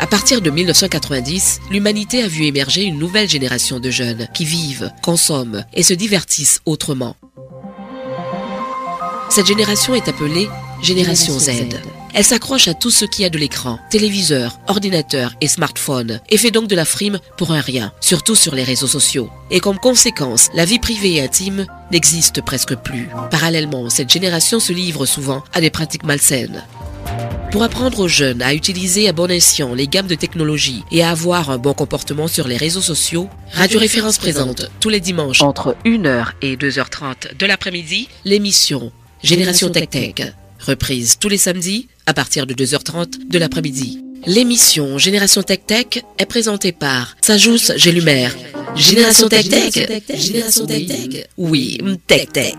À partir de 1990, l'humanité a vu émerger une nouvelle génération de jeunes qui vivent, consomment et se divertissent autrement. Cette génération est appelée Génération Z. Elle s'accroche à tout ce qui a de l'écran, téléviseur, ordinateur et smartphone, et fait donc de la frime pour un rien, surtout sur les réseaux sociaux. Et comme conséquence, la vie privée et intime n'existe presque plus. Parallèlement, cette génération se livre souvent à des pratiques malsaines. Pour apprendre aux jeunes à utiliser à bon escient les gammes de technologies et à avoir un bon comportement sur les réseaux sociaux, Radio Référence présente tous les dimanches entre 1h et 2h30 de l'après-midi l'émission Génération Tech Tech, reprise tous les samedis à partir de 2h30 de l'après-midi. L'émission Génération Tech Tech est présentée par Sajous Gélumer. Génération Tech Tech Génération Tech Tech Oui, Tech Tech.